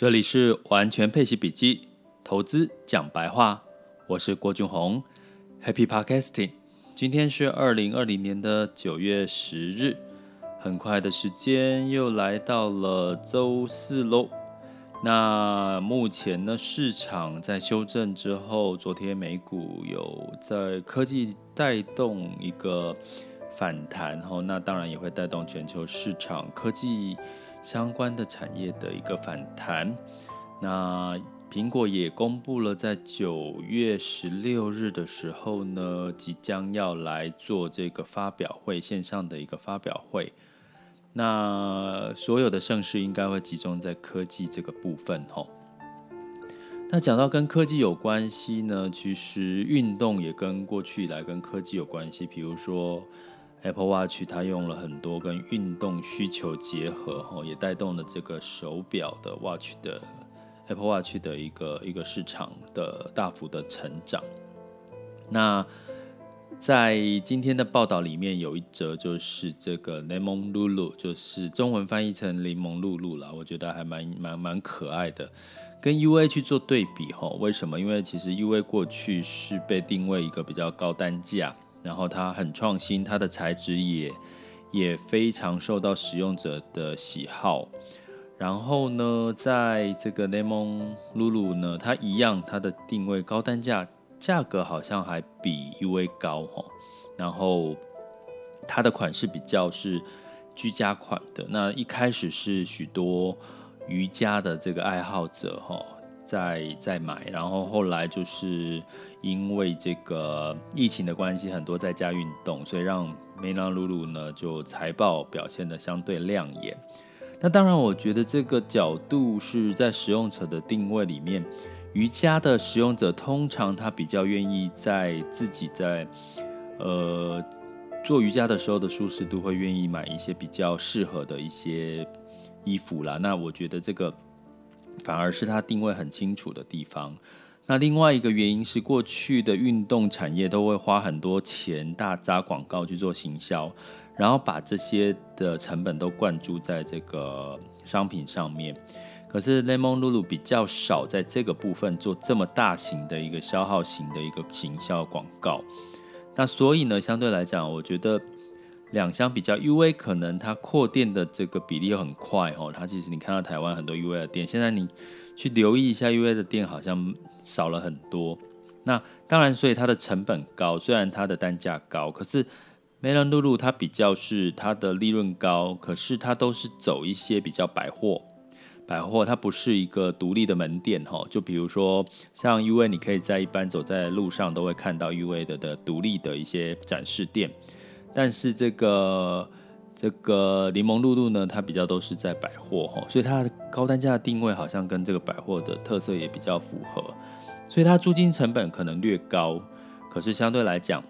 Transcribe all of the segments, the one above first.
这里是完全配息笔记，投资讲白话，我是郭俊宏，Happy Podcasting。今天是二零二零年的九月十日，很快的时间又来到了周四喽。那目前呢，市场在修正之后，昨天美股有在科技带动一个反弹，吼，那当然也会带动全球市场科技。相关的产业的一个反弹，那苹果也公布了，在九月十六日的时候呢，即将要来做这个发表会，线上的一个发表会。那所有的盛事应该会集中在科技这个部分，吼。那讲到跟科技有关系呢，其实运动也跟过去以来跟科技有关系，比如说。Apple Watch 它用了很多跟运动需求结合，吼，也带动了这个手表的 Watch 的 Apple Watch 的一个一个市场的大幅的成长。那在今天的报道里面有一则，就是这个柠檬露露，就是中文翻译成柠檬露露啦，我觉得还蛮蛮蛮可爱的，跟 UA 去做对比，吼，为什么？因为其实 UA 过去是被定位一个比较高单价。然后它很创新，它的材质也也非常受到使用者的喜好。然后呢，在这个 Lemon Lulu 呢，它一样，它的定位高单价，价格好像还比 UA 高哈。然后它的款式比较是居家款的。那一开始是许多瑜伽的这个爱好者哈。再再买，然后后来就是因为这个疫情的关系，很多在家运动，所以让梅兰露露呢就财报表现的相对亮眼。那当然，我觉得这个角度是在使用者的定位里面，瑜伽的使用者通常他比较愿意在自己在呃做瑜伽的时候的舒适度，会愿意买一些比较适合的一些衣服啦。那我觉得这个。反而是它定位很清楚的地方。那另外一个原因是，过去的运动产业都会花很多钱大扎广告去做行销，然后把这些的成本都灌注在这个商品上面。可是 Lemon Lulu 比较少在这个部分做这么大型的一个消耗型的一个行销广告。那所以呢，相对来讲，我觉得。两相比较，UA 可能它扩店的这个比例很快哦。它其实你看到台湾很多 UA 的店，现在你去留意一下 UA 的店，好像少了很多。那当然，所以它的成本高，虽然它的单价高，可是梅兰露露它比较是它的利润高，可是它都是走一些比较百货，百货它不是一个独立的门店哈。就比如说像 UA，你可以在一般走在路上都会看到 UA 的的独立的一些展示店。但是这个这个柠檬露露呢，它比较都是在百货哈，所以它的高单价的定位好像跟这个百货的特色也比较符合，所以它租金成本可能略高，可是相对来讲，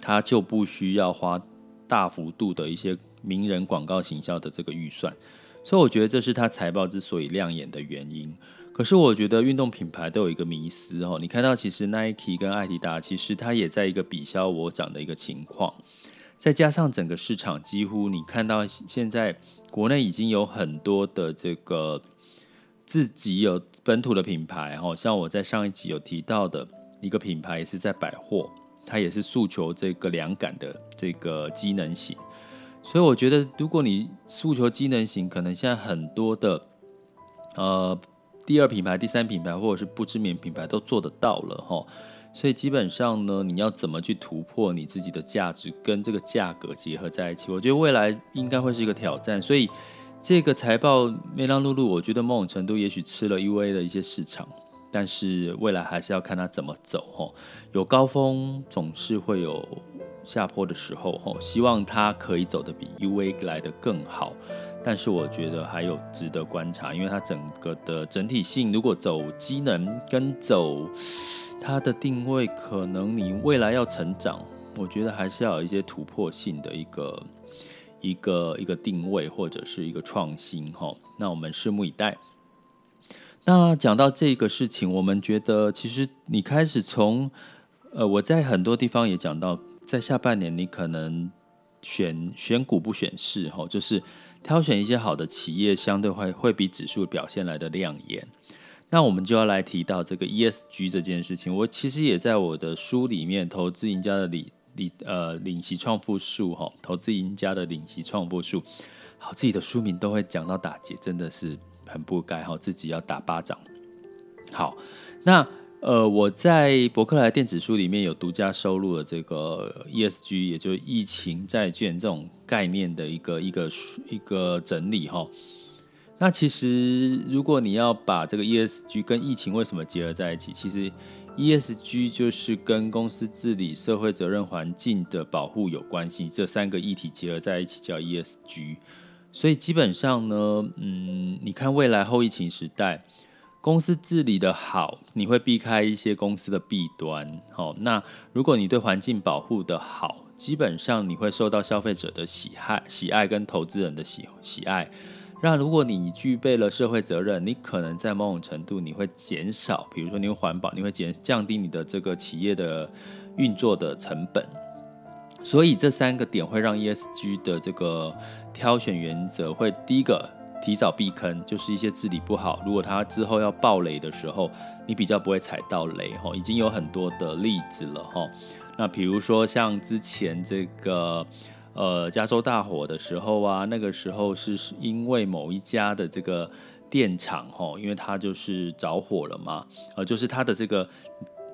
它就不需要花大幅度的一些名人广告行销的这个预算，所以我觉得这是它财报之所以亮眼的原因。可是我觉得运动品牌都有一个迷思哦，你看到其实 Nike 跟艾迪达其实它也在一个比消我涨的一个情况，再加上整个市场几乎你看到现在国内已经有很多的这个自己有本土的品牌哦，像我在上一集有提到的一个品牌也是在百货，它也是诉求这个凉感的这个机能型，所以我觉得如果你诉求机能型，可能现在很多的呃。第二品牌、第三品牌或者是不知名品牌都做得到了哈，所以基本上呢，你要怎么去突破你自己的价值跟这个价格结合在一起？我觉得未来应该会是一个挑战。所以这个财报梅兰露露，我觉得某种程度也许吃了 UA 的一些市场，但是未来还是要看它怎么走哈。有高峰总是会有下坡的时候哈，希望它可以走得比 UA 来得更好。但是我觉得还有值得观察，因为它整个的整体性，如果走机能跟走它的定位，可能你未来要成长，我觉得还是要有一些突破性的一个一个一个定位或者是一个创新哈。那我们拭目以待。那讲到这个事情，我们觉得其实你开始从呃，我在很多地方也讲到，在下半年你可能选选股不选市哈，就是。挑选一些好的企业，相对会会比指数表现来的亮眼。那我们就要来提到这个 ESG 这件事情。我其实也在我的书里面《投资赢家的理理呃领息创富术》哈，《投资赢家的领息创富术》，好，自己的书名都会讲到打结，真的是很不该哈，自己要打巴掌。好，那。呃，我在博客来电子书里面有独家收录了这个 ESG，也就是疫情债券这种概念的一个一个一个整理哈。那其实如果你要把这个 ESG 跟疫情为什么结合在一起，其实 ESG 就是跟公司治理、社会责任、环境的保护有关系，这三个议题结合在一起叫 ESG。所以基本上呢，嗯，你看未来后疫情时代。公司治理的好，你会避开一些公司的弊端。好，那如果你对环境保护的好，基本上你会受到消费者的喜爱、喜爱跟投资人的喜喜爱。那如果你具备了社会责任，你可能在某种程度你会减少，比如说你会环保，你会减降低你的这个企业的运作的成本。所以这三个点会让 ESG 的这个挑选原则会第一个。提早避坑，就是一些治理不好。如果它之后要爆雷的时候，你比较不会踩到雷哈。已经有很多的例子了哈。那比如说像之前这个呃加州大火的时候啊，那个时候是因为某一家的这个电厂哈，因为它就是着火了嘛，呃，就是它的这个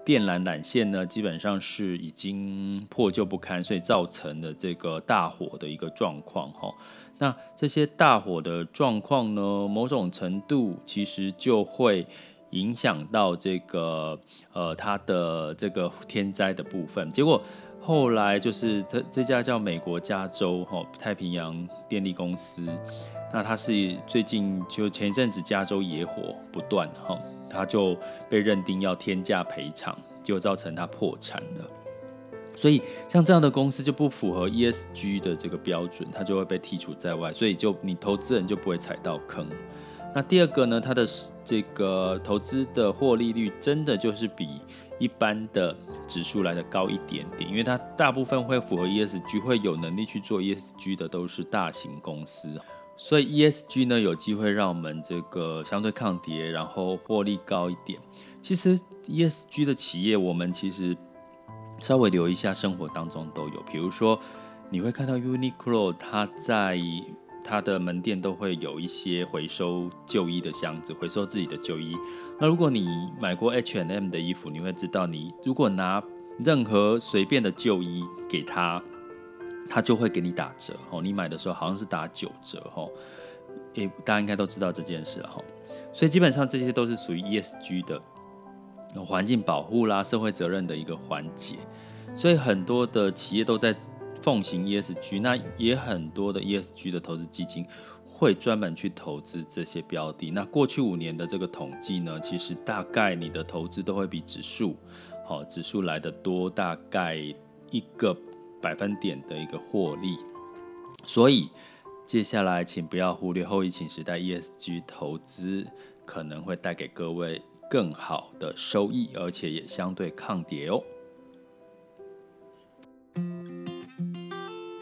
电缆缆线呢，基本上是已经破旧不堪，所以造成了这个大火的一个状况哈。那这些大火的状况呢，某种程度其实就会影响到这个呃它的这个天灾的部分。结果后来就是这这家叫美国加州哈太平洋电力公司，那它是最近就前一阵子加州野火不断哈，它就被认定要天价赔偿，就造成它破产了。所以像这样的公司就不符合 ESG 的这个标准，它就会被剔除在外，所以就你投资人就不会踩到坑。那第二个呢，它的这个投资的获利率真的就是比一般的指数来的高一点点，因为它大部分会符合 ESG，会有能力去做 ESG 的都是大型公司，所以 ESG 呢有机会让我们这个相对抗跌，然后获利高一点。其实 ESG 的企业，我们其实。稍微留意一下，生活当中都有。比如说，你会看到 Uniqlo，它在他的门店都会有一些回收旧衣的箱子，回收自己的旧衣。那如果你买过 H&M 的衣服，你会知道，你如果拿任何随便的旧衣给他，他就会给你打折。哦，你买的时候好像是打九折。哦，诶，大家应该都知道这件事了。哈，所以基本上这些都是属于 ESG 的。环境保护啦，社会责任的一个环节，所以很多的企业都在奉行 ESG，那也很多的 ESG 的投资基金会专门去投资这些标的。那过去五年的这个统计呢，其实大概你的投资都会比指数，好，指数来得多，大概一个百分点的一个获利。所以接下来请不要忽略后疫情时代 ESG 投资可能会带给各位。更好的收益，而且也相对抗跌哦。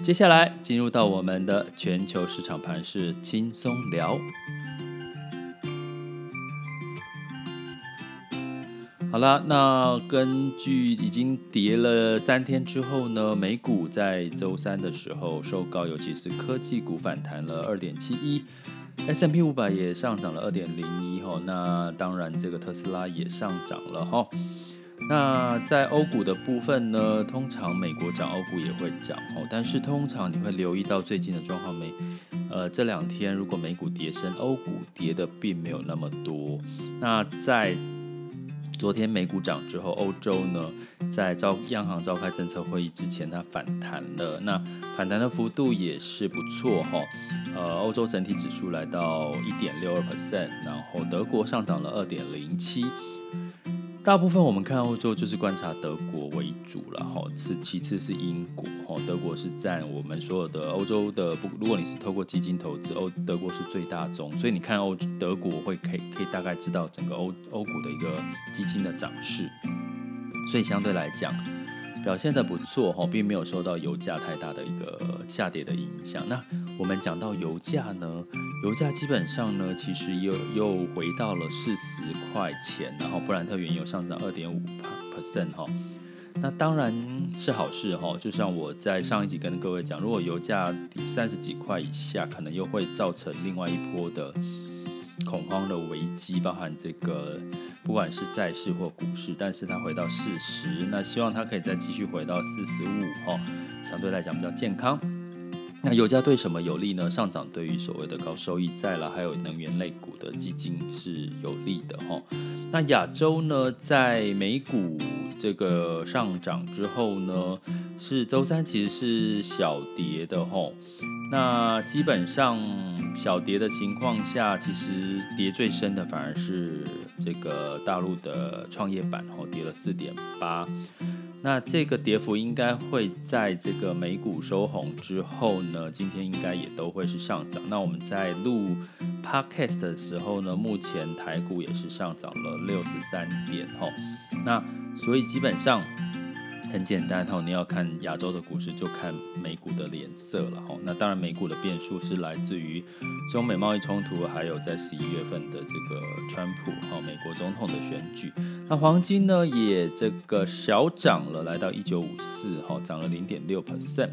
接下来进入到我们的全球市场盘势轻松聊。好了，那根据已经跌了三天之后呢，美股在周三的时候收高，尤其是科技股反弹了二点七一。，S M P 五百也上涨了二点零一哈，那当然这个特斯拉也上涨了哈。那在欧股的部分呢，通常美国涨，欧股也会涨哦。但是通常你会留意到最近的状况没？呃，这两天如果美股跌升，欧股跌的并没有那么多。那在昨天美股涨之后，欧洲呢，在召央行召开政策会议之前，它反弹了。那反弹的幅度也是不错哈。呃，欧洲整体指数来到一点六二 percent，然后德国上涨了二点零七。大部分我们看欧洲就是观察德国为主了哈，次其次是英国哈，德国是占我们所有的欧洲的不，如果你是透过基金投资，欧德国是最大宗，所以你看欧德国会可以可以大概知道整个欧欧股的一个基金的涨势，所以相对来讲表现的不错哈，并没有受到油价太大的一个下跌的影响。那我们讲到油价呢，油价基本上呢，其实又又回到了四十块钱，然后布兰特原油上涨二点五 percent 哈。那当然是好事哈，就像我在上一集跟各位讲，如果油价三十几块以下，可能又会造成另外一波的恐慌的危机，包含这个不管是债市或股市，但是它回到四十，那希望它可以再继续回到四十五哈，相对来讲比较健康。那油价对什么有利呢？上涨对于所谓的高收益债啦，还有能源类股的基金是有利的哈。那亚洲呢，在美股这个上涨之后呢，是周三其实是小跌的吼。那基本上小跌的情况下，其实跌最深的反而是这个大陆的创业板，吼跌了四点八。那这个跌幅应该会在这个美股收红之后呢，今天应该也都会是上涨。那我们在录 podcast 的时候呢，目前台股也是上涨了六十三点吼。那所以基本上。很简单哈，你要看亚洲的股市，就看美股的脸色了哈。那当然，美股的变数是来自于中美贸易冲突，还有在十一月份的这个川普和美国总统的选举。那黄金呢，也这个小涨了，来到一九五四哈，涨了零点六 percent。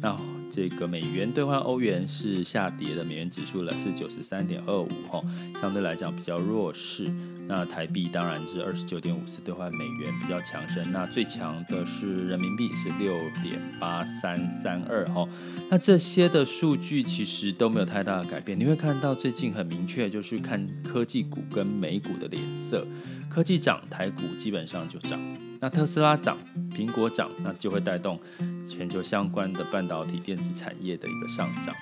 那这个美元兑换欧元是下跌的，美元指数呢是九十三点二五哈，相对来讲比较弱势。那台币当然是二十九点五四兑换美元比较强势，那最强的是人民币是六点八三三二哈。那这些的数据其实都没有太大的改变，你会看到最近很明确就是看科技股跟美股的脸色，科技涨，台股基本上就涨。那特斯拉涨，苹果涨，那就会带动全球相关的半导体电子产业的一个上涨。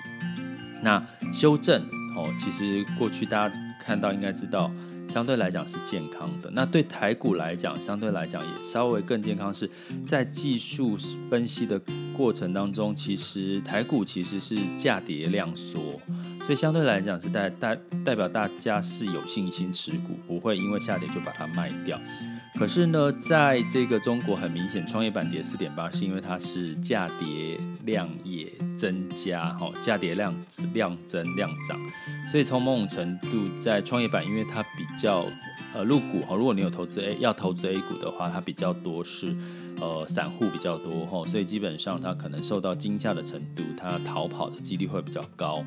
那修正哦，其实过去大家看到应该知道。相对来讲是健康的，那对台股来讲，相对来讲也稍微更健康，是在技术分析的过程当中，其实台股其实是价跌量缩，所以相对来讲是代代代表大家是有信心持股，不会因为下跌就把它卖掉。可是呢，在这个中国很明显，创业板跌四点八，是因为它是价跌量也增加，哈，价跌量量增量涨，所以从某种程度，在创业板，因为它比较呃入股哈，如果你有投资 A 要投资 A 股的话，它比较多是呃散户比较多哈，所以基本上它可能受到惊吓的程度，它逃跑的几率会比较高，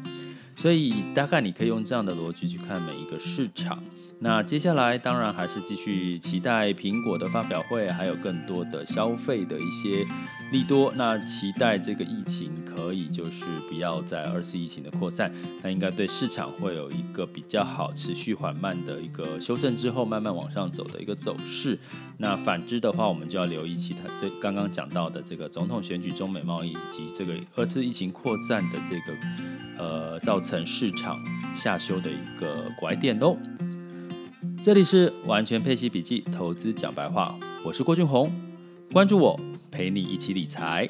所以大概你可以用这样的逻辑去看每一个市场。那接下来当然还是继续期待苹果的发表会，还有更多的消费的一些利多。那期待这个疫情可以就是不要再二次疫情的扩散，那应该对市场会有一个比较好、持续缓慢的一个修正之后慢慢往上走的一个走势。那反之的话，我们就要留意其他这刚刚讲到的这个总统选举、中美贸易以及这个二次疫情扩散的这个呃造成市场下修的一个拐点喽。这里是完全配息笔记，投资讲白话，我是郭俊宏，关注我，陪你一起理财。